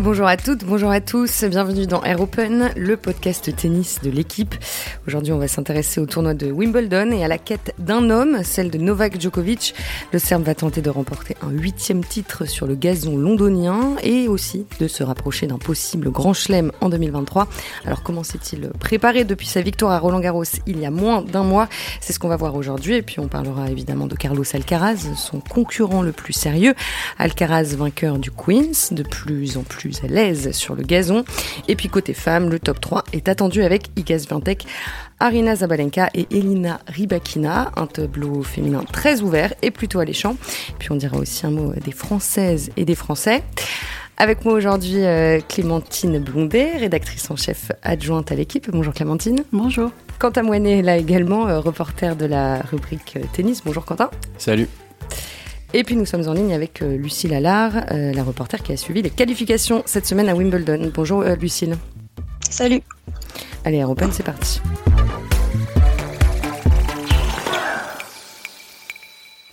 Bonjour à toutes, bonjour à tous, bienvenue dans Air Open, le podcast tennis de l'équipe. Aujourd'hui, on va s'intéresser au tournoi de Wimbledon et à la quête d'un homme, celle de Novak Djokovic. Le Serbe va tenter de remporter un huitième titre sur le gazon londonien et aussi de se rapprocher d'un possible grand chelem en 2023. Alors comment s'est-il préparé depuis sa victoire à Roland Garros il y a moins d'un mois? C'est ce qu'on va voir aujourd'hui et puis on parlera évidemment de Carlos Alcaraz, son concurrent le plus sérieux. Alcaraz vainqueur du Queens, de plus en plus à l'aise sur le gazon. Et puis côté femmes, le top 3 est attendu avec Igaz Vintek, Arina Zabalenka et Elina Rybakina. Un tableau féminin très ouvert et plutôt alléchant. Puis on dira aussi un mot des Françaises et des Français. Avec moi aujourd'hui euh, Clémentine Blondet, rédactrice en chef adjointe à l'équipe. Bonjour Clémentine. Bonjour. Quentin Moinet là également, euh, reporter de la rubrique euh, tennis. Bonjour Quentin. Salut. Et puis nous sommes en ligne avec euh, Lucille Allard, euh, la reporter qui a suivi les qualifications cette semaine à Wimbledon. Bonjour euh, Lucille. Salut. Allez, Air Open, c'est parti.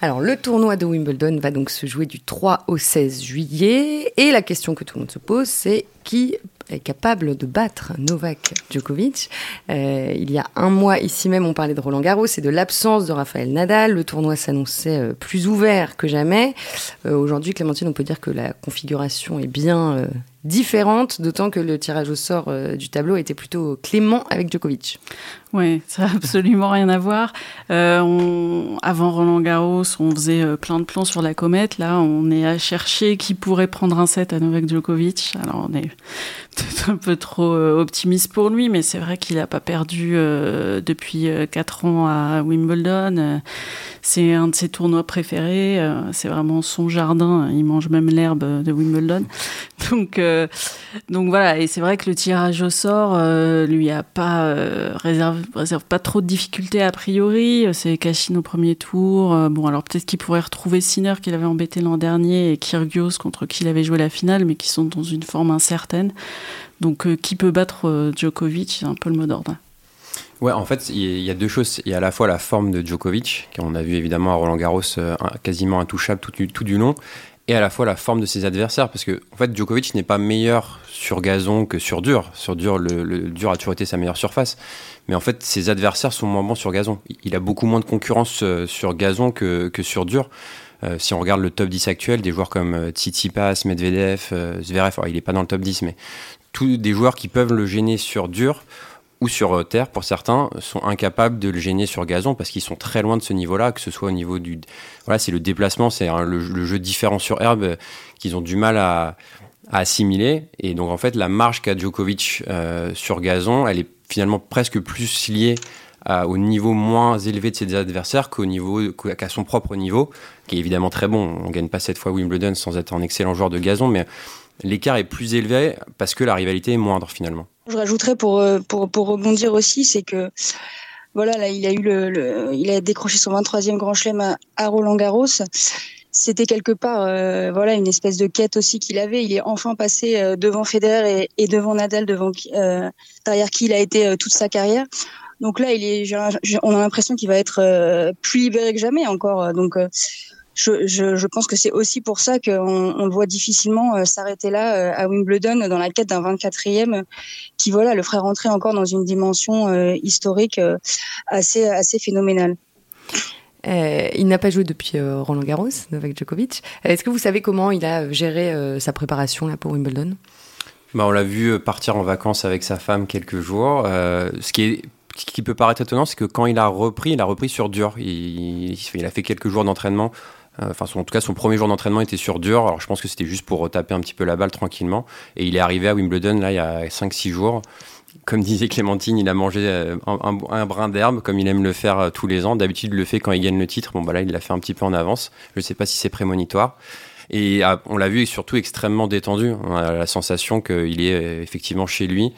Alors, le tournoi de Wimbledon va donc se jouer du 3 au 16 juillet. Et la question que tout le monde se pose, c'est qui est capable de battre Novak Djokovic? Euh, il y a un mois, ici même, on parlait de Roland Garros et de l'absence de Rafael Nadal. Le tournoi s'annonçait euh, plus ouvert que jamais. Euh, Aujourd'hui, Clémentine, on peut dire que la configuration est bien différente, d'autant que le tirage au sort euh, du tableau était plutôt clément avec Djokovic. Oui, ça n'a absolument rien à voir. Euh, avant Roland Garros, on faisait euh, plein de plans sur la comète. Là, on est à chercher qui pourrait prendre un set à Novak Djokovic. Alors, on est peut-être un peu trop optimiste pour lui, mais c'est vrai qu'il n'a pas perdu depuis euh, 4 ans à Wimbledon. C'est un de ses tournois préférés. c'est vraiment son jardin. Il mange même l'herbe de Wimbledon. Donc, donc voilà. Et c'est vrai que le tirage au sort euh, lui a pas euh, réserve, pas trop de difficultés a priori. C'est Cachine au premier tour. Euh, bon, alors peut-être qu'il pourrait retrouver Sinner qu'il avait embêté l'an dernier et Kyrgios contre qui il avait joué la finale, mais qui sont dans une forme incertaine. Donc, euh, qui peut battre euh, Djokovic? C'est un peu le mot d'ordre. Ouais, en fait, il y a deux choses. Il y a à la fois la forme de Djokovic, qu'on a vu évidemment à Roland Garros euh, quasiment intouchable tout du long, et à la fois la forme de ses adversaires, parce que en fait, Djokovic n'est pas meilleur sur gazon que sur dur. Sur dur, le, dur a toujours été sa meilleure surface, mais en fait, ses adversaires sont moins bons sur gazon. Il- Il a beaucoup moins de concurrence euh, sur gazon que, que sur dur. Euh, si on regarde le top 10 actuel, des joueurs comme euh, Tsitsipas, Medvedev, euh, Zverev, alors, il n'est pas dans le top 10, mais tous des joueurs qui peuvent le gêner sur dur ou sur euh, terre pour certains sont incapables de le gêner sur gazon parce qu'ils sont très loin de ce niveau-là, que ce soit au niveau du voilà c'est le déplacement, c'est le, jeu différent sur herbe euh, qu'ils ont du mal à, assimiler et donc en fait la marge qu'a Djokovic euh, sur gazon, elle est finalement presque plus liée au niveau moins élevé de ses adversaires qu'au niveau qu'à son propre niveau, qui est évidemment très bon. On gagne pas cette fois Wimbledon sans être un excellent joueur de gazon, mais l'écart est plus élevé parce que la rivalité est moindre finalement. Je rajouterais pour, euh, pour, pour rebondir aussi, c'est que voilà, là, il a eu le, le- il a décroché son 23e Grand Chelem à, à Roland Garros. C'était quelque part, euh, voilà, une espèce de quête aussi qu'il avait. Il est enfin passé euh, devant Federer et, et devant Nadal, devant euh, derrière qui il a été euh, toute sa carrière. Donc là, il est, on a l'impression qu'il va être euh, plus libéré que jamais encore. Donc je, je, je pense que c'est aussi pour ça qu'on on le voit difficilement euh, s'arrêter là euh, à Wimbledon dans la quête d'un 24e qui voilà le ferait rentrer encore dans une dimension euh, historique euh, assez assez phénoménale. Euh, il n'a pas joué depuis euh, Roland Garros, Novak Djokovic. Est-ce que vous savez comment il a géré euh, sa préparation là, pour Wimbledon? Bah, on l'a vu partir en vacances avec sa femme quelques jours. Euh, ce qui, est, ce qui peut paraître étonnant, c'est que quand il a repris, il a repris sur dur. Il, il a fait quelques jours d'entraînement. Euh, Enfin, en tout cas, son premier jour d'entraînement était sur dur. Alors, je pense que c'était juste pour retaper un petit peu la balle tranquillement. Et il est arrivé à Wimbledon, là, il y a 5-6 jours. Comme disait Clémentine, il a mangé euh, un, brin d'herbe, comme il aime le faire euh, tous les ans. D'habitude, il le fait quand il gagne le titre. Bon, bah là, il l'a fait un petit peu en avance. Je ne sais pas si c'est prémonitoire. Et ah, on l'a vu surtout extrêmement détendu. On a la sensation qu'il est effectivement chez lui.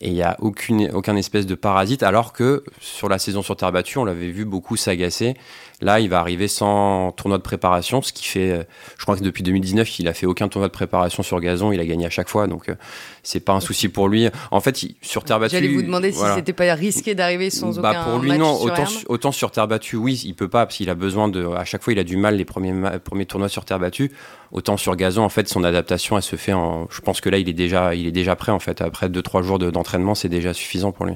Et il n'y a aucune, aucun espèce de parasite, alors que sur la saison sur terre battue, on l'avait vu beaucoup s'agacer. Là, il va arriver sans tournoi de préparation, ce qui fait, euh, je crois que depuis 2019, il a fait aucun tournoi de préparation sur gazon, il a gagné à chaque fois, donc euh, c'est pas un souci pour lui. En fait, sur terre battue. J'allais vous demander si c'était pas risqué d'arriver sans bah aucun pour lui match non, autant, sur terre battue, oui, il peut pas parce qu'il a besoin de, à chaque fois, il a du mal les premiers premiers tournois sur terre battue. Autant sur gazon, en fait, son adaptation, elle se fait en. Je pense que là, il est déjà, il est déjà prêt en fait. Après deux trois jours de- d'entraînement, c'est déjà suffisant pour lui.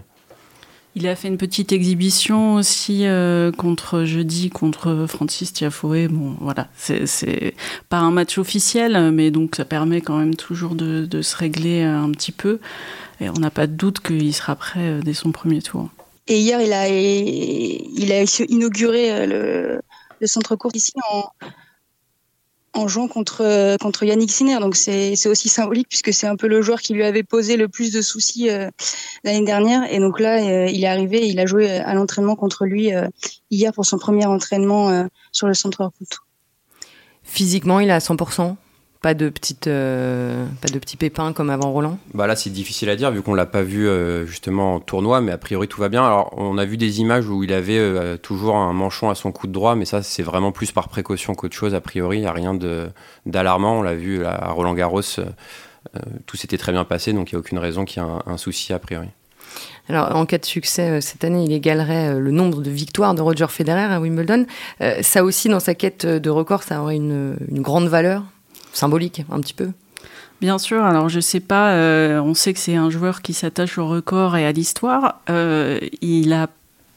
Il a fait une petite exhibition aussi euh, contre jeudi contre Francis Tiafoe. Bon, voilà, c'est pas un match officiel, mais donc ça permet quand même toujours de, se régler un petit peu. Et on n'a pas de doute qu'il sera prêt euh, dès son premier tour. Et hier, il a, inauguré euh, le, le centre court ici en, en jouant contre, contre Yannick Sinner. Donc c'est c'est aussi symbolique puisque c'est un peu le joueur qui lui avait posé le plus de soucis euh, l'année dernière. Et donc là, euh, il est arrivé, il a joué à l'entraînement contre lui euh, hier pour son premier entraînement euh, sur le centre court. Physiquement, il est à 100%. Pas de petites, euh, pas de petits pépins comme avant Roland. Bah là, c'est difficile à dire vu qu'on l'a pas vu euh, justement en tournoi, mais a priori tout va bien. Alors, on a vu des images où il avait euh, toujours un manchon à son coup de droit, mais ça, c'est vraiment plus par précaution qu'autre chose. A priori, il n'y a rien d'alarmant. On l'a vu là, à Roland Garros, euh, tout s'était très bien passé, donc il n'y a aucune raison qu'il y ait un, un souci a priori. Alors, en cas de succès, cette année, il égalerait le nombre de victoires de Roger Federer à Wimbledon. Ça aussi, dans sa quête de record, ça aurait une, une grande valeur symbolique, un petit peu. Bien sûr, alors je sais pas, euh, on sait que c'est un joueur qui s'attache au record et à l'histoire. Euh, il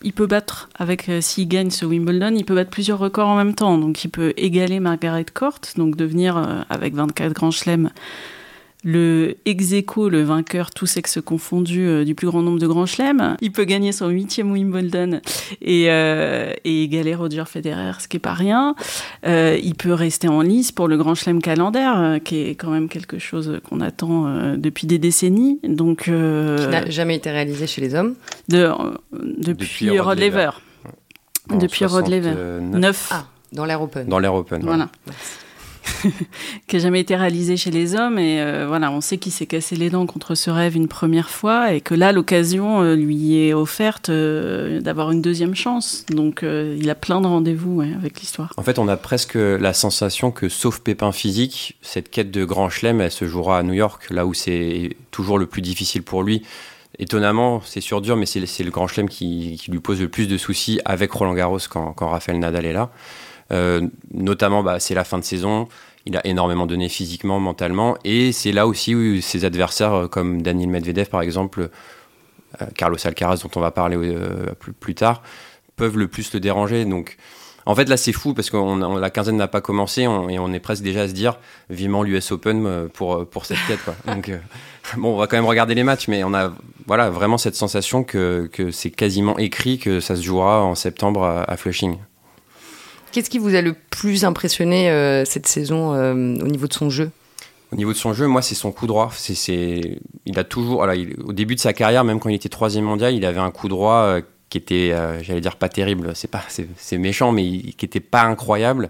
il peut battre, avec euh, s'il gagne ce Wimbledon, il peut battre plusieurs records en même temps. Donc il peut égaler Margaret Court, donc devenir, euh, avec 24 grands chelems, le ex aequo, le vainqueur, tous sexes confondus, euh, du plus grand nombre de grands chelems. Il peut gagner son huitième Wimbledon et, euh, et égaler Roger Federer, ce qui est pas rien. Euh, il peut rester en lice pour le Grand Chelem calendaire, euh, qui est quand même quelque chose qu'on attend euh, depuis des décennies. Donc, euh, Qui n'a jamais été réalisé chez les hommes. de, euh, depuis, Depuis Rod. En Depuis Rod Laver. 69, Neuf. Ah, dans l'air open. Dans l'Air Open. Voilà. qui n'a jamais été réalisé chez les hommes. Et euh, voilà, on sait qu'il s'est cassé les dents contre ce rêve une première fois et que là, l'occasion euh, lui est offerte euh, d'avoir une deuxième chance. Donc, il a plein de rendez-vous avec l'histoire. En fait, on a presque la sensation que, sauf pépin physique, cette quête de grand chelem, elle se jouera à New York, là où c'est toujours le plus difficile pour lui. Étonnamment, c'est sur dur, mais c'est le grand chelem qui, lui pose le plus de soucis avec Roland Garros quand, quand Rafael Nadal est là. Euh, notamment, bah, c'est la fin de saison. Il a énormément donné physiquement, mentalement, et c'est là aussi où ses adversaires, euh, comme Daniel Medvedev par exemple, euh, Carlos Alcaraz dont on va parler plus, tard, peuvent le plus le déranger. Donc, en fait, là, c'est fou parce que la quinzaine n'a pas commencé et on est presque déjà à se dire vivement l'US Open pour, pour cette quête. Donc, bon, on va quand même regarder les matchs, mais on a voilà, vraiment cette sensation que, que c'est quasiment écrit que ça se jouera en septembre à Flushing. Qu'est-ce qui vous a le plus impressionné euh, cette saison euh, au niveau de son jeu? Au niveau de son jeu, moi, c'est son coup droit. C'est, il a toujours, au début de sa carrière, même quand il était troisième mondial, il avait un coup droit euh, qui était, j'allais dire pas terrible. C'est pas, c'est, méchant, mais qui était pas incroyable.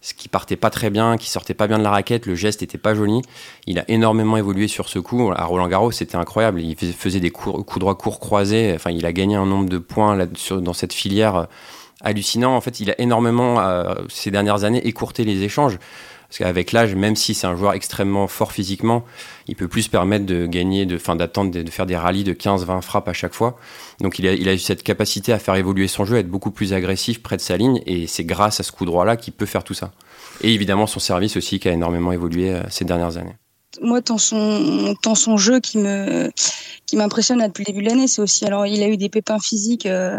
Ce qui partait pas très bien, qui sortait pas bien de la raquette, le geste était pas joli. Il a énormément évolué sur ce coup. À Roland Garros, c'était incroyable. Il fais- faisait des coups, droits courts croisés. Enfin, il a gagné un nombre de points là, sur- dans cette filière hallucinant. En fait, il a énormément, euh, ces dernières années, écourté les échanges. Parce qu'avec l'âge, même si c'est un joueur extrêmement fort physiquement, il peut plus se permettre de gagner, de, fin, d'attendre, de, faire des rallyes de 15-20 frappes à chaque fois. Donc il a, eu cette capacité à faire évoluer son jeu, à être beaucoup plus agressif près de sa ligne, et c'est grâce à ce coup droit-là qu'il peut faire tout ça. Et évidemment son service aussi qui a énormément évolué euh, ces dernières années. moi, dans son, jeu qui me, qui m'impressionne depuis le début de l'année, c'est aussi, alors, il a eu des pépins physiques euh,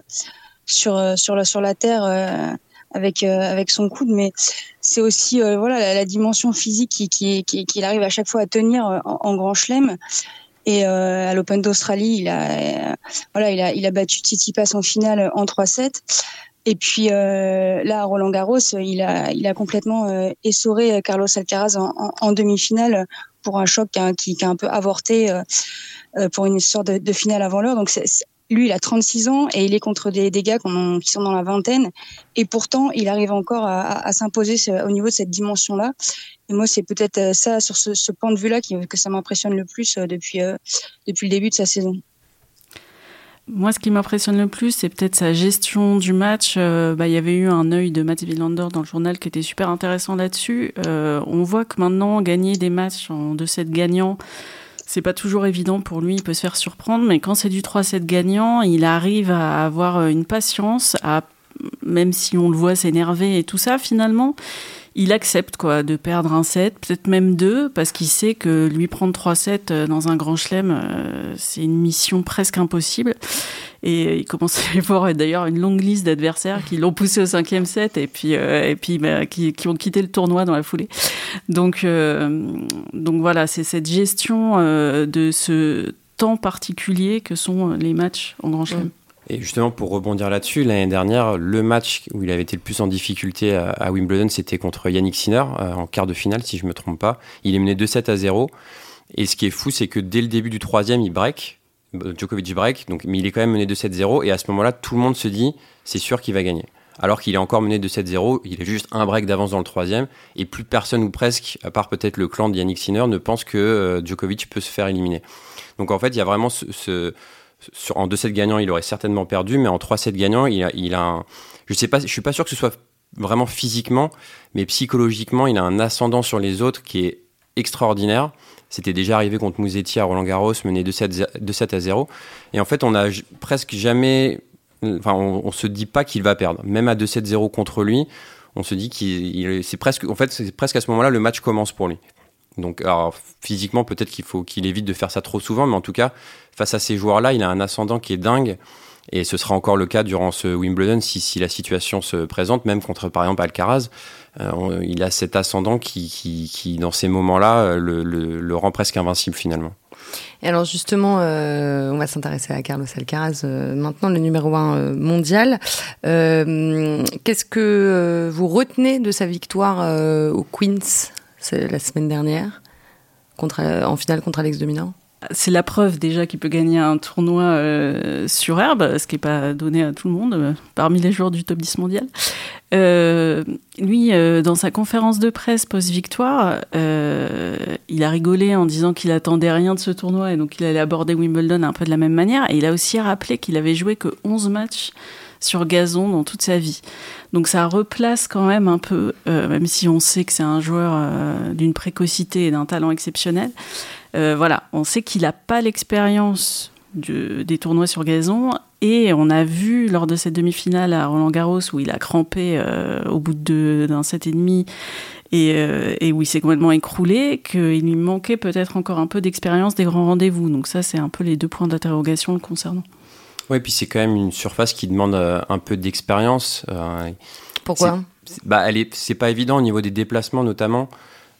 sur, euh, sur la, sur la terre euh, avec, euh, avec son coude, mais c'est aussi, euh, voilà, la, dimension physique qui, qui, qui, qu'il arrive à chaque fois à tenir euh, en, en grand chelem. Et euh, à l'Open d'Australie, il a, voilà, il a, il a battu Tsitsipas en finale en 3-7. Et puis là, Roland Garros, il a, il a complètement essoré Carlos Alcaraz en, en, demi-finale pour un choc qui a, qui, qui a un peu avorté pour une sorte de, de finale avant l'heure. Donc c'est- lui, il a 36 ans et il est contre des, gars qui, sont dans la vingtaine. Et pourtant, il arrive encore à, s'imposer au niveau de cette dimension-là. Et moi, c'est peut-être euh, ça, sur ce, point de vue-là, que ça m'impressionne le plus euh, depuis, euh, depuis le début de sa saison. moi, ce qui m'impressionne le plus, c'est peut-être sa gestion du match. Bah, il y avait eu un œil de Matt Villander dans le journal qui était super intéressant là-dessus. On voit que maintenant, gagner des matchs en 2-7 gagnants, c'est pas toujours évident pour lui. Il peut se faire surprendre, mais quand c'est du 3-7 gagnant, il arrive à avoir une patience, à, même si on le voit s'énerver et tout ça, finalement il accepte quoi de perdre un set, peut-être même deux, parce qu'il sait que lui prendre trois sets euh, dans un grand chelem, euh, c'est une mission presque impossible. Et il commence à y avoir d'ailleurs une longue liste d'adversaires qui l'ont poussé au cinquième set et puis, euh, et puis bah, qui, ont quitté le tournoi dans la foulée. Donc, donc voilà, c'est cette gestion de ce temps particulier que sont les matchs en grand chelem. Et justement, pour rebondir là-dessus, l'année dernière, le match où il avait été le plus en difficulté à, Wimbledon, c'était contre Yannick Sinner, euh, en quart de finale, si je ne me trompe pas. Il est mené 2-7 à 0. Et ce qui est fou, c'est que dès le début du troisième, il break. Euh, Djokovic break, donc, mais il est quand même mené 2-7-0. Et à ce moment-là, tout le monde se dit, c'est sûr qu'il va gagner. Alors qu'il est encore mené 2-7-0, il est juste un break d'avance dans le troisième. Et plus personne, ou presque, à part peut-être le clan de Yannick Sinner, ne pense que euh, Djokovic peut se faire éliminer. Donc en fait, il y a vraiment ce sur, en 2-7 gagnants, il aurait certainement perdu, mais en 3-7 gagnants, il a, il a un, je sais pas, je suis pas sûr que ce soit vraiment physiquement, mais psychologiquement, il a un ascendant sur les autres qui est extraordinaire. C'était déjà arrivé contre Mouzetti à Roland Garros, mené 2-7 à 0. Et en fait, on a presque jamais, enfin, on, se dit pas qu'il va perdre. Même à 2-7-0 contre lui, on se dit qu'il, c'est presque, en fait, c'est presque à ce moment-là, le match commence pour lui. Donc, physiquement, peut-être qu'il faut qu'il évite de faire ça trop souvent, mais en tout cas, face à ces joueurs-là, il a un ascendant qui est dingue. Et ce sera encore le cas durant ce Wimbledon si, la situation se présente, même contre par exemple Alcaraz. Euh, il a cet ascendant qui, dans ces moments-là, euh, le, rend presque invincible finalement. Et alors justement, euh, on va s'intéresser à Carlos Alcaraz, maintenant le numéro 1 mondial. Qu'est-ce que vous retenez de sa victoire au Queens? La semaine dernière contre, en finale contre Alex Dominant c'est la preuve déjà qu'il peut gagner un tournoi euh, sur herbe, ce qui n'est pas donné à tout le monde, euh, parmi les joueurs du top 10 mondial. Euh, lui, dans sa conférence de presse post-victoire, il a rigolé en disant qu'il attendait rien de ce tournoi et donc il allait aborder Wimbledon un peu de la même manière. Et il a aussi rappelé qu'il avait joué que 11 matchs sur gazon dans toute sa vie. Donc ça replace quand même un peu, même si on sait que c'est un joueur d'une précocité et d'un talent exceptionnel. Euh, voilà, on sait qu'il n'a pas l'expérience des tournois sur gazon et on a vu lors de cette demi-finale à Roland Garros où il a crampé euh, au bout d'un set et demi euh, et, où il s'est complètement écroulé qu'il lui manquait peut-être encore un peu d'expérience des grands rendez-vous. Donc ça, c'est un peu les deux points d'interrogation concernant. Oui, puis c'est quand même une surface qui demande un peu d'expérience. Pourquoi bah, C'est pas évident au niveau des déplacements notamment.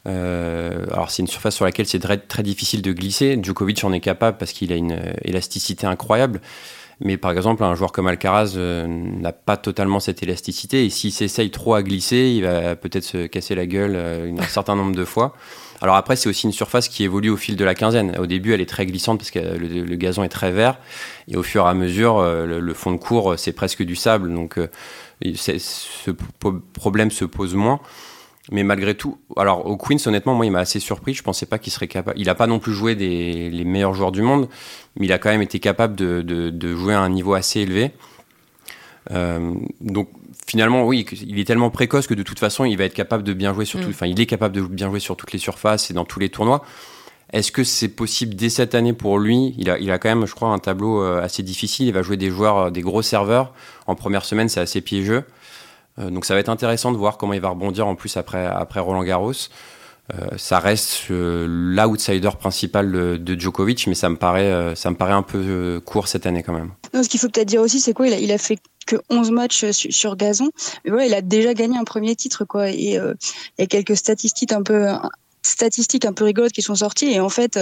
Euh, alors c'est une surface sur laquelle c'est très, très, difficile de glisser. Djokovic en est capable parce qu'il a une euh, élasticité incroyable. Mais par exemple, un joueur comme Alcaraz euh, n'a pas totalement cette élasticité. Et s'il s'essaye trop à glisser, il va peut-être se casser la gueule un certain nombre de fois. Alors après, c'est aussi une surface qui évolue au fil de la quinzaine. Au début, elle est très glissante parce que le, gazon est très vert. Et au fur et à mesure, le, fond de cours, c'est presque du sable. Donc ce problème se pose moins. Mais malgré tout, alors au Queens, honnêtement, moi, il m'a assez surpris. Je pensais pas qu'il serait capable. Il n'a pas non plus joué des, les meilleurs joueurs du monde, mais il a quand même été capable de, jouer à un niveau assez élevé. Euh, donc finalement, oui, il est tellement précoce que de toute façon, il va être capable de bien jouer sur mm. Enfin, il est capable de bien jouer sur toutes les surfaces et dans tous les tournois. Est-ce que c'est possible dès cette année pour lui? Il a, il a quand même, je crois, un tableau euh, assez difficile. Il va jouer des joueurs, euh, des gros serveurs. En première semaine, c'est assez piégeux. Euh, donc ça va être intéressant de voir comment il va rebondir en plus après, après Roland Garros. Euh, ça reste euh, l'outsider principal de, Djokovic, mais ça me paraît, ça me paraît un peu court cette année quand même. ce qu'il faut peut-être dire aussi, c'est quoi? Il a, il a, fait que 11 matchs sur, gazon, mais voilà, il a déjà gagné un premier titre, quoi. Et il y a quelques statistiques un peu statistiques un peu rigolotes qui sont sorties, et en fait.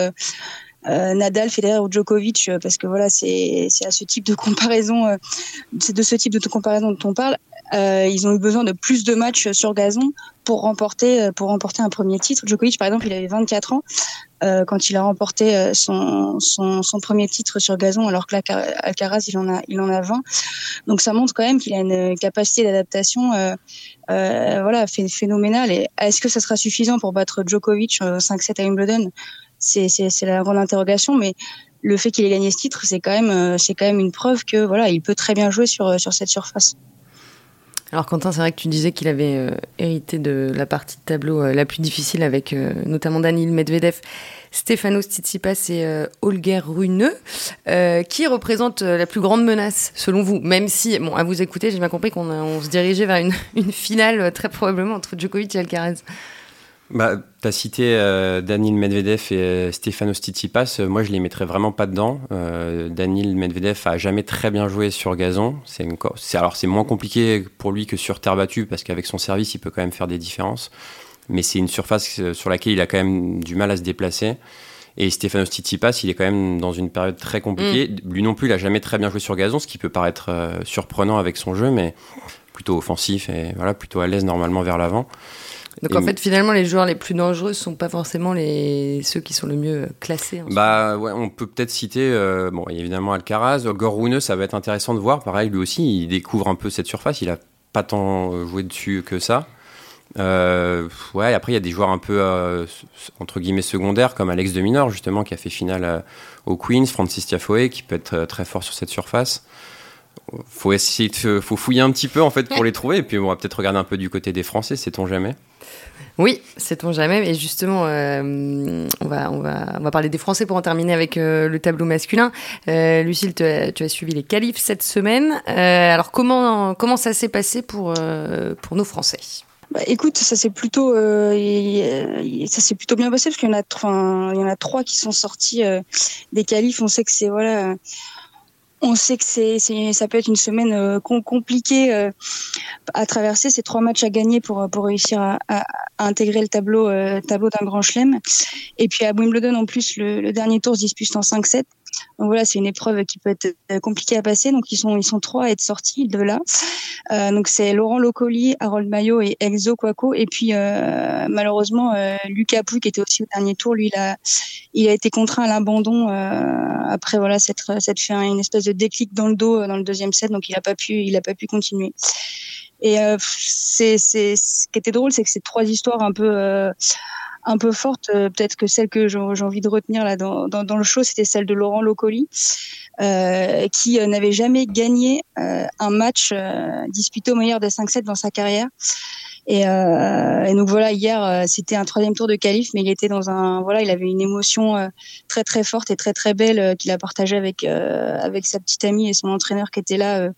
Nadal, Federer ou Djokovic, parce que voilà, c'est à ce type de comparaison, c'est de ce type de comparaison dont on parle. Euh, ils ont eu besoin de plus de matchs sur gazon pour remporter euh, pour remporter un premier titre. Djokovic, par exemple, il avait 24 ans euh, quand il a remporté euh, son, son, son, premier titre sur gazon, alors que Alcaraz, il en a il en a 20. Donc ça montre quand même qu'il a une capacité d'adaptation euh, euh, voilà phénoménale. Et est-ce que ça sera suffisant pour battre Djokovic 5-7 à Wimbledon? C'est c'est la grande interrogation, mais le fait qu'il ait gagné ce titre, c'est quand même, c'est quand même une preuve que voilà, il peut très bien jouer sur sur cette surface. Alors Quentin, c'est vrai que tu disais qu'il avait hérité de la partie de tableau la plus difficile avec notamment Daniil Medvedev Stéphano Tsitsipas et euh, Holger Rune, euh, qui représentent euh, la plus grande menace selon vous? Même si, bon, à vous écouter, j'ai bien compris qu'on se dirigeait vers une, finale très probablement entre Djokovic et Alcaraz. Bah, tu as cité Daniil Medvedev et Stéphano Tsitsipas. moi, je les mettrais vraiment pas dedans. Daniil Medvedev a jamais très bien joué sur gazon. C'est alors c'est moins compliqué pour lui que sur terre battue parce qu'avec son service, il peut quand même faire des différences mais c'est une surface euh, sur laquelle il a quand même du mal à se déplacer. Et Stefanos Tsitsipas, il est quand même dans une période très compliquée. Mm. Lui non plus, il a jamais très bien joué sur gazon, ce qui peut paraître euh, surprenant avec son jeu, mais plutôt offensif et voilà, plutôt à l'aise normalement vers l'avant. Donc en fait, finalement, les joueurs les plus dangereux sont pas forcément les ceux qui sont le mieux classés. bah ouais, on peut peut-être citer euh, bon évidemment Alcaraz, Gorune, ça va être intéressant de voir. Pareil, lui aussi, il découvre un peu cette surface. Il a pas tant joué dessus que ça. Euh, ouais, après, il y a des joueurs un peu, euh, entre guillemets, secondaires, comme Alex de Minor, justement, qui a fait finale euh, au Queens, Francis Tiafoe, qui peut être très fort sur cette surface. Faut essayer de, faut fouiller un petit peu, en fait, pour les trouver. Et puis, on va peut-être regarder un peu du côté des Français, sait-on jamais? Oui, sait-on jamais. Et justement, on, va, on, va, on va parler des Français pour en terminer avec le tableau masculin. Lucille, tu as, tu as, suivi les qualifs cette semaine. alors, comment, comment ça s'est passé pour, pour nos Français? Bah, écoute, ça s'est plutôt, euh, ça s'est plutôt bien passé parce qu'il y en a, il y en a trois qui sont sortis euh, des qualifs. On sait que c'est voilà, on sait que c'est, ça peut être une semaine euh, compliquée euh, à traverser. C'est trois matchs à gagner pour pour réussir à, intégrer le tableau tableau d'un grand chelem. Et puis à Wimbledon en plus, le, le dernier tour se dispute en 5-7. Donc voilà, c'est une épreuve qui peut être euh, compliquée à passer. Donc ils sont ils sont trois à être sortis de là. Euh, donc c'est Laurent Locoli, Harold Maillot et Exo Quaco. Et puis euh, malheureusement euh, Lucas Pouy qui était aussi au dernier tour, lui il a il a été contraint à l'abandon après voilà cette cette fait une espèce de déclic dans le dos dans le deuxième set. Donc il a pas pu il a pas pu continuer. Et c'est c'est ce qui était drôle, c'est que ces trois histoires un peu un peu forte. Euh, peut-être que celle que j'ai envie de retenir là dans, le show, c'était celle de Laurent Locoli, euh, qui euh, n'avait jamais gagné euh, un match disputé au meilleur des 5-7 dans sa carrière. Et, et, donc voilà, hier c'était un troisième tour de qualif, mais il était dans un voilà, il avait une émotion très très forte et très très belle qu'il a partagée avec avec sa petite amie et son entraîneur qui était là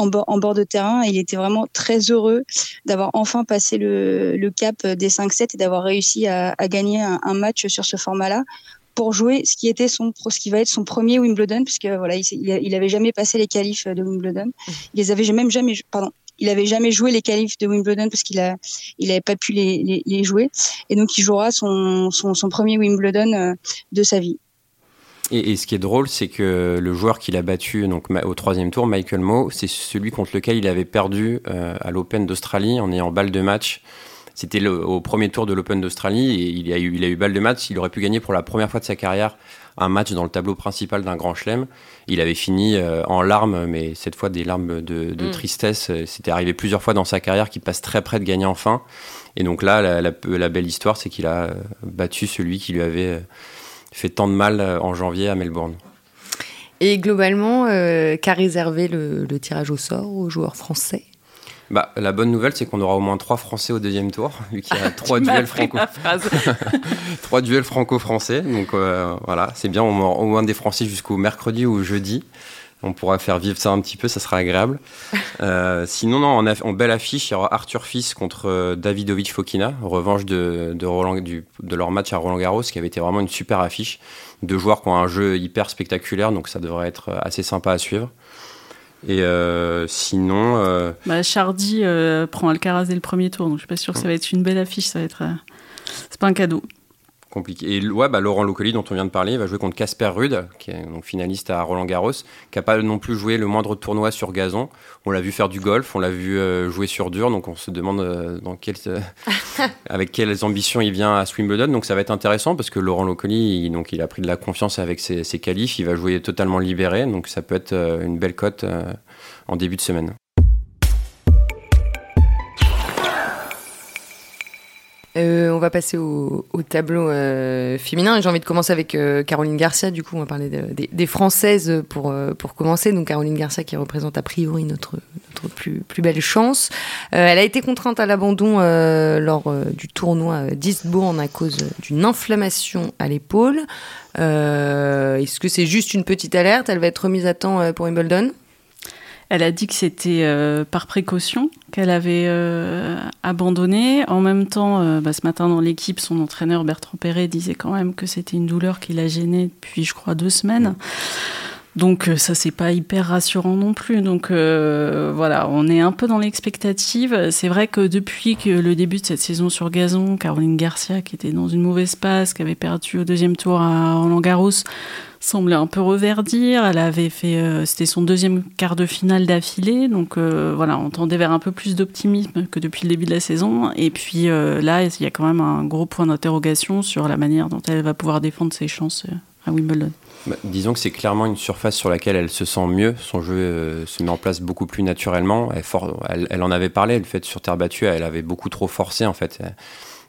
en, bord, de terrain. il était vraiment très heureux d'avoir enfin passé le, cap des 5-7 et d'avoir réussi à, gagner un, match sur ce format-là pour jouer ce qui était son ce qui va être son premier Wimbledon puisque voilà il, il avait jamais passé les qualifs de Wimbledon mmh. il les avait même jamais pardon il avait jamais joué les qualifs de Wimbledon parce qu'il a il avait pas pu les, les, jouer et donc il jouera son, son, son premier Wimbledon euh, de sa vie et, ce qui est drôle, c'est que le joueur qu'il a battu donc, au troisième tour, Michael Moe, c'est celui contre lequel il avait perdu euh, à l'Open d'Australie en ayant balle de match. C'était au premier tour de l'Open d'Australie et il a, eu, il a eu balle de match. Il aurait pu gagner pour la première fois de sa carrière un match dans le tableau principal d'un grand chelem. Il avait fini euh, en larmes, mais cette fois des larmes de, de mm. tristesse. C'était arrivé plusieurs fois dans sa carrière qu'il passe très près de gagner enfin. Et donc là, la, la, la belle histoire, c'est qu'il a battu celui qui lui avait fait tant de mal euh, en janvier à Melbourne. Et globalement, euh, qu'a réservé le, tirage au sort aux joueurs français? Bah, la bonne nouvelle, c'est qu'on aura au moins trois Français au deuxième tour, vu qu'il y a trois duels franco. trois duels franco-français. Donc euh, voilà, c'est bien, on aura au moins des Français jusqu'au mercredi ou jeudi. On pourra faire vivre ça un petit peu, ça sera agréable. Euh, sinon, non, en, belle affiche, il y aura Arthur Fils contre euh, Davidovic Fokina, revanche de, Roland, du, de leur match à Roland Garros, qui avait été vraiment une super affiche. Deux joueurs qui ont un jeu hyper spectaculaire, donc ça devrait être assez sympa à suivre. Et euh, sinon. Bah, Chardy prend Alcaraz dès le premier tour, donc je suis pas sûr que ça va être une belle affiche, ça va être. c'est pas un cadeau compliqué. Et ouais, bah, Laurent Locoli, dont on vient de parler, va jouer contre Casper Rude, qui est donc finaliste à Roland Garros, qui n'a pas non plus joué le moindre tournoi sur gazon. On l'a vu faire du golf, on l'a vu euh, jouer sur dur, donc on se demande euh, dans quel, avec quelles ambitions il vient à Wimbledon. Donc ça va être intéressant parce que Laurent Locoli, il, il a pris de la confiance avec ses, ses qualifs, il va jouer totalement libéré, donc ça peut être euh, une belle cote en début de semaine. Euh, on va passer au, tableau euh, féminin et j'ai envie de commencer avec euh, Caroline Garcia. Du coup, on va parler des Françaises pour, pour commencer. Donc Caroline Garcia qui représente a priori notre, notre plus, plus belle chance. elle a été contrainte à l'abandon lors du tournoi d'Eastbourne à cause d'une inflammation à l'épaule. Est-ce que c'est juste une petite alerte? Elle va être remise à temps pour Wimbledon? Elle a dit que c'était euh, par précaution qu'elle avait euh, abandonné. En même temps, euh, bah, ce matin dans l'équipe, son entraîneur Bertrand Perret disait quand même que c'était une douleur qui la gênait depuis, je crois, deux semaines. Donc ça, c'est pas hyper rassurant non plus. Donc voilà, on est un peu dans l'expectative. C'est vrai que depuis le début de cette saison sur gazon, Caroline Garcia, qui était dans une mauvaise passe, qui avait perdu au deuxième tour à Roland Garros, semblait un peu reverdir. Elle avait fait, euh, c'était son deuxième quart de finale d'affilée, donc euh, voilà, on tendait vers un peu plus d'optimisme que depuis le début de la saison. Et puis euh, là, il y a quand même un gros point d'interrogation sur la manière dont elle va pouvoir défendre ses chances à Wimbledon. Bah, disons que c'est clairement une surface sur laquelle elle se sent mieux. Son jeu se met en place beaucoup plus naturellement. Elle, elle, en avait parlé, le fait sur terre battue, elle avait beaucoup trop forcé en fait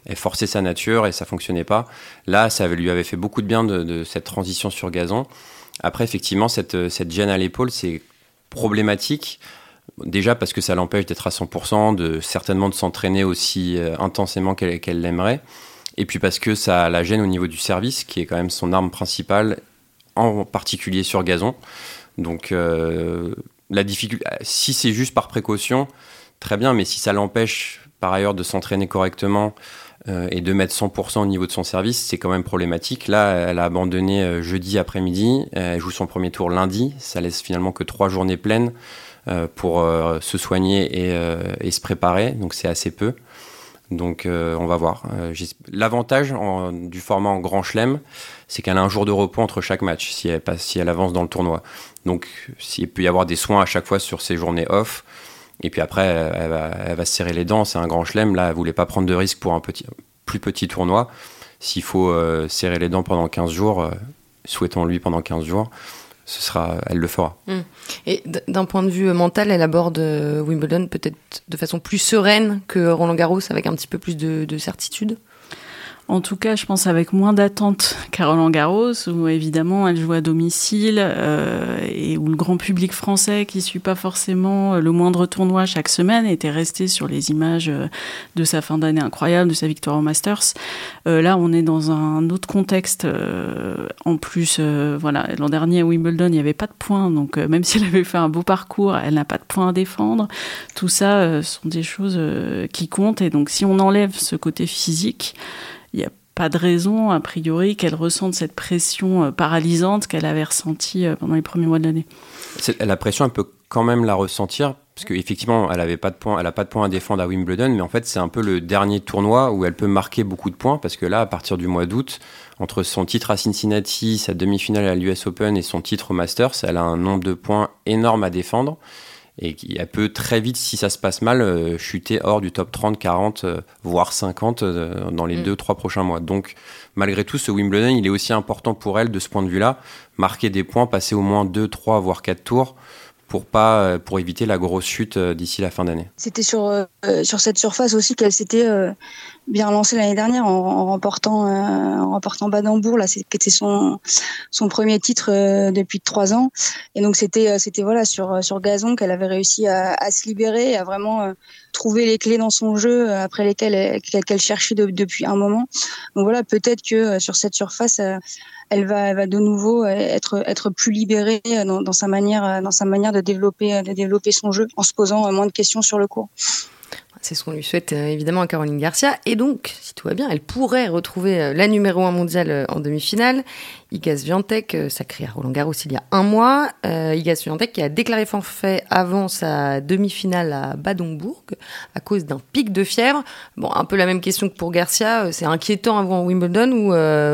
elle forçait sa nature et ça fonctionnait pas. Là, ça lui avait fait beaucoup de bien de, cette transition sur gazon. Après, effectivement, cette, cette gêne à l'épaule, c'est problématique. Déjà parce que ça l'empêche d'être à 100%, de certainement de s'entraîner aussi euh, intensément qu'elle l'aimerait. Et puis parce que ça la gêne au niveau du service, qui est quand même son arme principale, en particulier sur gazon. Donc, euh, la difficulté, si c'est juste par précaution, très bien, mais si ça l'empêche par ailleurs de s'entraîner correctement, euh, et de mettre 100% au niveau de son service, c'est quand même problématique. Là, elle a abandonné euh, jeudi après-midi, elle joue son premier tour lundi, ça laisse finalement que trois journées pleines euh, pour se soigner et, se préparer, donc c'est assez peu. Donc on va voir. L'avantage du format en grand chelem, c'est qu'elle a un jour de repos entre chaque match si elle, avance dans le tournoi. Donc s'il peut y avoir des soins à chaque fois sur ces journées off, et puis après, elle va, se serrer les dents. C'est un grand chelem. Là, elle voulait pas prendre de risque pour un petit, plus petit tournoi. S'il faut euh, serrer les dents pendant 15 jours, euh, souhaitons-lui pendant 15 jours. Ce sera, elle le fera. Mmh. Et d'un point de vue mental, elle aborde euh, Wimbledon peut-être de façon plus sereine que Roland Garros, avec un petit peu plus de certitude? En tout cas, je pense avec moins d'attente qu'à Garros, où évidemment elle joue à domicile euh, et où le grand public français qui suit pas forcément le moindre tournoi chaque semaine était resté sur les images euh, de sa fin d'année incroyable, de sa victoire au Masters. Euh, là, on est dans un autre contexte. en plus, voilà, l'an dernier à Wimbledon, il n'y avait pas de points, donc même si elle avait fait un beau parcours, elle n'a pas de points à défendre. Tout ça sont des choses qui comptent, et donc si on enlève ce côté physique, il n'y a pas de raison, a priori, qu'elle ressente cette pression euh, paralysante qu'elle avait ressentie euh, pendant les premiers mois de l'année. La pression, elle peut quand même la ressentir, parce qu'effectivement, elle n'a pas, pas de points à défendre à Wimbledon, mais en fait, c'est un peu le dernier tournoi où elle peut marquer beaucoup de points, parce que là, à partir du mois d'août, entre son titre à Cincinnati, sa demi-finale à l'US Open et son titre au Masters, elle a un nombre de points énorme à défendre et qui peut très vite, si ça se passe mal, euh, chuter hors du top 30, 40, euh, voire 50 euh, dans les 2 mm. deux, trois prochains mois. Donc, malgré tout, ce Wimbledon, il est aussi important pour elle de ce point de vue-là, marquer des points, passer au moins 2, 3, voire 4 tours pour pas pour éviter la grosse chute d'ici la fin d'année. C'était sur sur cette surface aussi qu'elle s'était bien lancé l'année dernière en, remportant euh, en remportant Badambourg là c'était son son premier titre euh, depuis trois ans et donc c'était euh, c'était voilà sur sur gazon qu'elle avait réussi à, à, se libérer à vraiment trouver les clés dans son jeu après lesquelles qu'elle cherchait depuis un moment donc voilà peut-être que sur cette surface elle va, va de nouveau être être plus libérée dans, dans, sa manière dans sa manière de développer de développer son jeu en se posant moins de questions sur le cours. C'est ce qu'on lui souhaite euh, évidemment à Caroline Garcia. Et donc, si tout va bien, elle pourrait retrouver euh, la numéro 1 mondiale euh, en demi-finale. Igas Viantec, sacré à Roland Garros il y a un mois. Igas Viantec qui a déclaré forfait avant sa demi-finale à Badonbourg à cause d'un pic de fièvre. Bon, un peu la même question que pour Garcia. C'est inquiétant avant Wimbledon ou,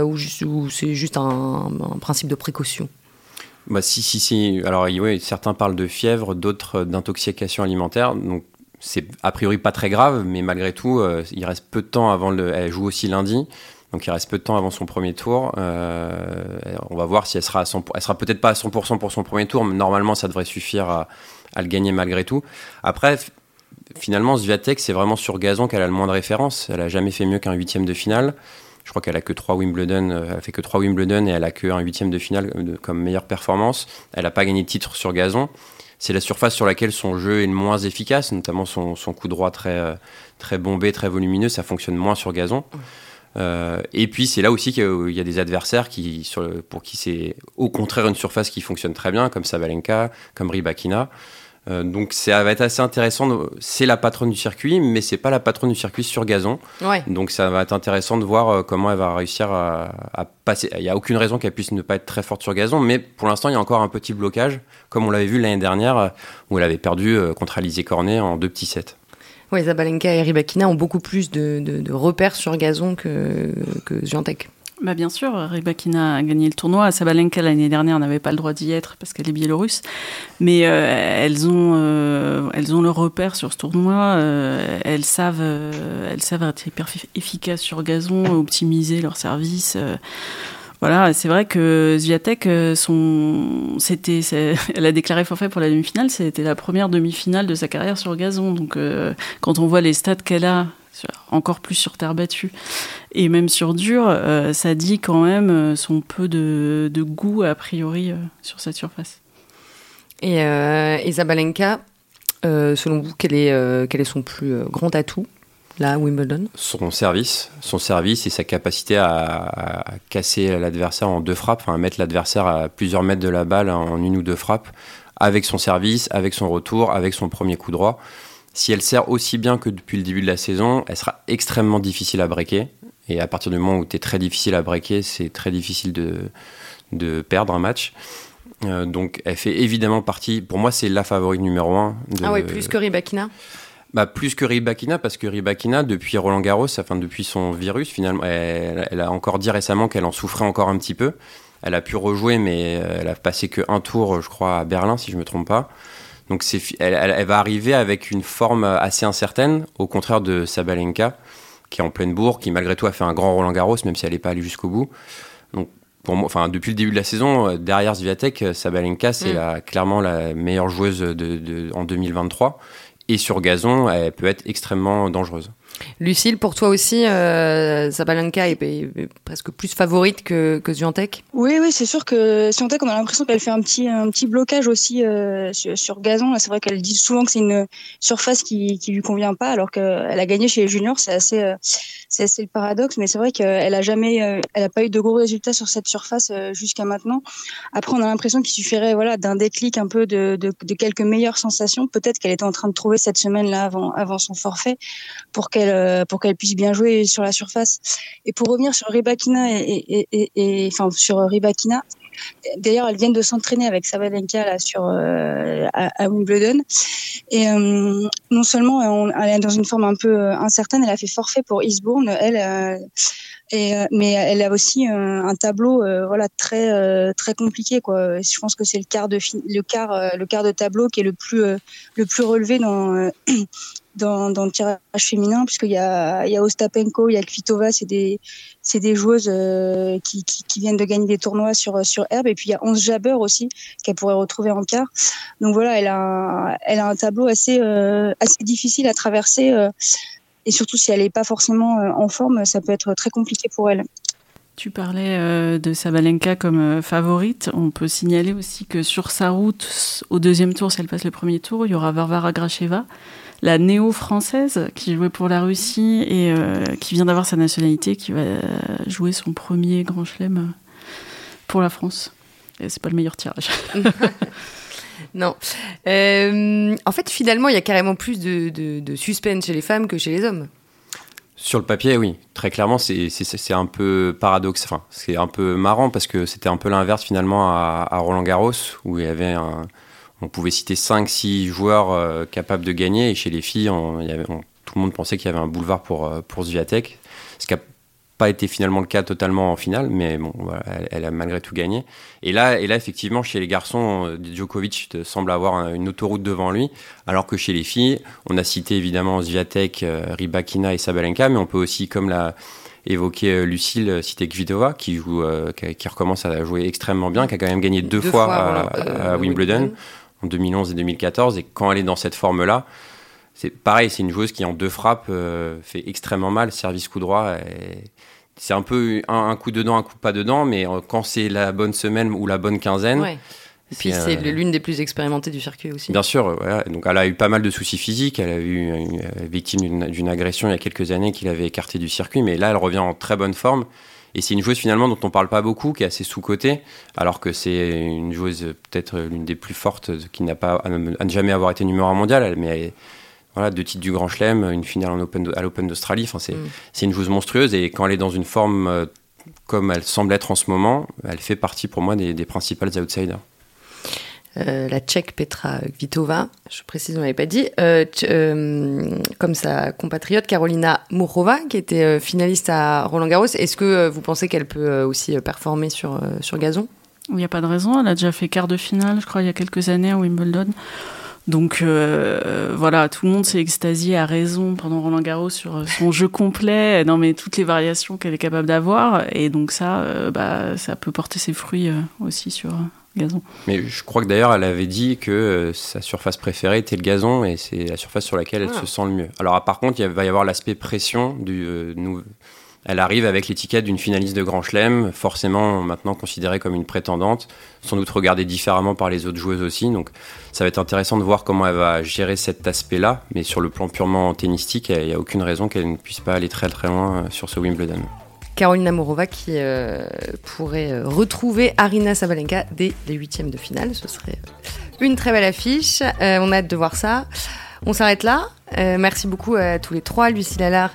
ou, c'est juste un, principe de précaution? Bah si, si, si. Alors, oui, certains parlent de fièvre, d'autres d'intoxication alimentaire. Donc, c'est a priori pas très grave, mais malgré tout, euh, il reste peu de temps avant le. Elle joue aussi lundi, donc il reste peu de temps avant son premier tour. Euh, on va voir si elle sera à 100%. Elle sera peut-être pas à 100% pour son premier tour, mais normalement ça devrait suffire à, le gagner malgré tout. Après, finalement, Zviatek, c'est vraiment sur gazon qu'elle a le moins de référence. Elle a jamais fait mieux qu'un huitième de finale. Je crois qu'elle a que trois Wimbledon, euh, elle fait que trois Wimbledon et elle a que un huitième de finale comme meilleure performance. Elle n'a pas gagné de titre sur gazon. C'est la surface sur laquelle son jeu est le moins efficace, notamment son, coup droit très, euh, très bombé, très volumineux. Ça fonctionne moins sur gazon. et puis c'est là aussi qu'il y a des adversaires qui, sur pour qui c'est au contraire une surface qui fonctionne très bien, comme Sabalenka, comme Rybakina. Euh, donc ça va être assez intéressant. C'est la patronne du circuit, mais c'est pas la patronne du circuit sur gazon. Donc ça va être intéressant de voir euh, comment elle va réussir à, passer. Il n'y a aucune raison qu'elle puisse ne pas être très forte sur gazon, mais pour l'instant il y a encore un petit blocage, comme on l'avait vu l'année dernière euh, où elle avait perdu contre Alizé Cornet en deux petits sets. Oui, Zabalenka et Rybakina ont beaucoup plus de, repères sur gazon que, que bah bien sûr, Rybakina a gagné le tournoi. Sabalenka l'année dernière n'avait pas le droit d'y être parce qu'elle est biélorusse, mais euh, elles ont euh, elles ont le repère sur ce tournoi. Euh, elles savent elles savent être hyper efficaces sur gazon, optimiser leur service. voilà, c'est vrai que Zviatek, son, c'était, elle a déclaré forfait pour la demi-finale. C'était la première demi-finale de sa carrière sur gazon. Donc, quand on voit les stats qu'elle a encore plus sur terre battue et même sur dur, euh, ça dit quand même euh, son peu de, goût a priori euh, sur cette surface. Et Zabalenka, selon vous, quel est, quel est son plus grand atout là à Wimbledon? Son service, son service et sa capacité à, casser l'adversaire en deux frappes, à mettre l'adversaire à plusieurs mètres de la balle en une ou deux frappes, avec son service, avec son retour, avec son premier coup droit si elle sert aussi bien que depuis le début de la saison, elle sera extrêmement difficile à breaker. Et à partir du moment où tu es très difficile à breaker, c'est très difficile de, de perdre un match. Euh, donc elle fait évidemment partie, pour moi c'est la favorite numéro 1. ah oui, plus que Rybakina bah, plus que Rybakina, parce que Rybakina, depuis Roland Garros, enfin depuis son virus, finalement, elle, a encore dit récemment qu'elle en souffrait encore un petit peu. Elle a pu rejouer, mais euh, elle a passé que un tour, je crois, à Berlin, si je me trompe pas. Donc c'est, elle, va arriver avec une forme assez incertaine, au contraire de Sabalenka, qui est en pleine bourre, qui malgré tout a fait un grand Roland Garros, même si elle n'est pas allée jusqu'au bout. Donc pour moi, enfin depuis le début de la saison, euh, derrière Sviatek, euh, Sabalenka c'est mm. clairement la meilleure joueuse de, en 2023. Et sur gazon, elle peut être extrêmement dangereuse. Lucille, pour toi aussi, euh, Zabalenka est, presque plus favorite que, que Oui, oui, c'est sûr que Zviantek, on a l'impression qu'elle fait un petit, un petit blocage aussi euh, sur, gazon. C'est vrai qu'elle dit souvent que c'est une surface qui, qui lui convient pas, alors qu'elle a gagné chez les juniors. C'est assez, euh, assez le paradoxe, mais c'est vrai qu'elle a jamais, euh, elle a pas eu de gros résultats sur cette surface jusqu'à maintenant. Après, on a l'impression qu'il suffirait, voilà, d'un déclic un peu de, de, de quelques meilleures sensations. Peut-être qu'elle était en train de trouver cette semaine-là avant, avant son forfait pour qu'elle euh, pour qu'elle puisse bien jouer sur la surface. Et pour revenir sur Rybakina et, enfin sur Rybakina, D'ailleurs, elle vient de s'entraîner avec Sabalenka là sur euh, à, Wimbledon. Et euh, non seulement elle est dans une forme un peu incertaine, elle a fait forfait pour Eastbourne, elle. mais elle a aussi un tableau voilà très très compliqué quoi. Je pense que c'est le quart de le quart le quart de tableau qui est le plus le plus relevé dans dans, le tirage féminin, puisqu'il y a, il y a Ostapenko, il y a Kvitova, c'est des, c'est des joueuses euh, qui, qui, qui, viennent de gagner des tournois sur, sur herbe. Et puis il y a 11 Jabber aussi, qu'elle pourrait retrouver en quart. Donc voilà, elle a, un, elle a un tableau assez, euh, assez difficile à traverser. Euh, et surtout, si elle n'est pas forcément en forme, ça peut être très compliqué pour elle. Tu parlais de Sabalenka comme favorite. On peut signaler aussi que sur sa route, au deuxième tour, si elle passe le premier tour, il y aura Varvara Gracheva la néo-française qui jouait pour la Russie et euh, qui vient d'avoir sa nationalité, qui va jouer son premier grand chelem pour la France. Et c'est pas le meilleur tirage. non. Euh, en fait, finalement, il y a carrément plus de, suspense chez les femmes que chez les hommes. Sur le papier, oui. Très clairement, c'est un peu paradoxe. Enfin, c'est un peu marrant parce que c'était un peu l'inverse finalement à, à Roland Garros, où il y avait un, on pouvait citer 5-6 joueurs euh, capables de gagner. Et chez les filles, tout le monde pensait qu'il y avait un boulevard pour, euh, pour Zviatek. Ce qui n'a pas été finalement le cas totalement en finale, mais bon, elle, a malgré tout gagné. Et là, et là, effectivement, chez les garçons, euh, Djokovic semble avoir une autoroute devant lui, alors que chez les filles, on a cité évidemment Zviatek, Rybakina et Sabalenka, mais on peut aussi, comme l'a évoqué Lucille, citer Kvitova, qui, joue, qui, recommence à jouer extrêmement bien, qui a quand même gagné deux, fois, à, Wimbledon 2011 et 2014. Et quand elle est dans cette forme-là, c'est pareil, c'est une joueuse qui en deux frappes fait extrêmement mal, service coup droit. c'est un peu un, coup dedans, un coup pas dedans, mais quand c'est la bonne semaine ou la bonne quinzaine. Et puis c'est l'une des plus expérimentées du circuit aussi. Bien sûr, donc elle a eu pas mal de soucis physiques, elle a eu une, victime d'une agression il y a quelques années qui l'avait écartée du circuit, mais là elle revient en très bonne forme. Et c'est une joueuse finalement dont on parle pas beaucoup, qui est assez sous-cotée, alors que c'est une joueuse peut-être l'une des plus fortes, qui n'a pas à ne jamais avoir été numéro 1 mondial, mais voilà, deux titres du Grand Chelem, une finale en open à l'Open d'Australie. Enfin, c'est mm. une joueuse monstrueuse et quand elle est dans une forme euh, comme elle semble être en ce moment, elle fait partie pour moi des, des principales outsiders. Euh, la tchèque Petra Kvitova, je précise, on l'avait pas dit, euh, euh, comme sa compatriote Carolina Mourova, qui était finaliste à Roland Garros. Est-ce que vous pensez qu'elle peut aussi performer sur, sur gazon? Il n'y a pas de raison, elle a déjà fait quart de finale, je crois, il y a quelques années à Wimbledon. Donc voilà, tout le monde s'est extasié à raison pendant Roland Garros sur son jeu complet, non mais toutes les variations qu'elle est capable d'avoir, et donc ça, bah, ça peut porter ses fruits aussi sur gazon. Mais je crois que d'ailleurs, elle avait dit que euh, sa surface préférée était le gazon et c'est la surface sur laquelle elle ah. se sent le mieux. Alors, par contre, il va y avoir l'aspect pression du. Euh, elle arrive avec l'étiquette d'une finaliste de Grand Chelem, forcément maintenant considérée comme une prétendante, sans doute regardée différemment par les autres joueuses aussi. Donc ça va être intéressant de voir comment elle va gérer cet aspect-là. Mais sur le plan purement tennistique, il n'y a aucune raison qu'elle ne puisse pas aller très très loin euh, sur ce Wimbledon. Caroline Morova qui euh, pourrait euh, retrouver Arina Sabalenka dès les huitièmes de finale. Ce serait euh, une très belle affiche. on a hâte de voir ça. On s'arrête là. merci beaucoup à tous les trois, Lucie Lallard,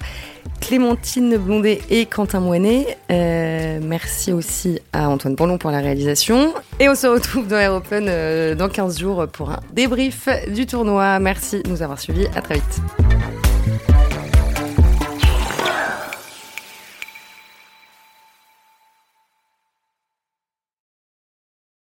Clémentine Blondet et Quentin Moinet. merci aussi à Antoine Bourlon pour la réalisation. Et on se retrouve dans Air Open dans 15 jours pour un débrief du tournoi. Merci de nous avoir suivis. À très vite.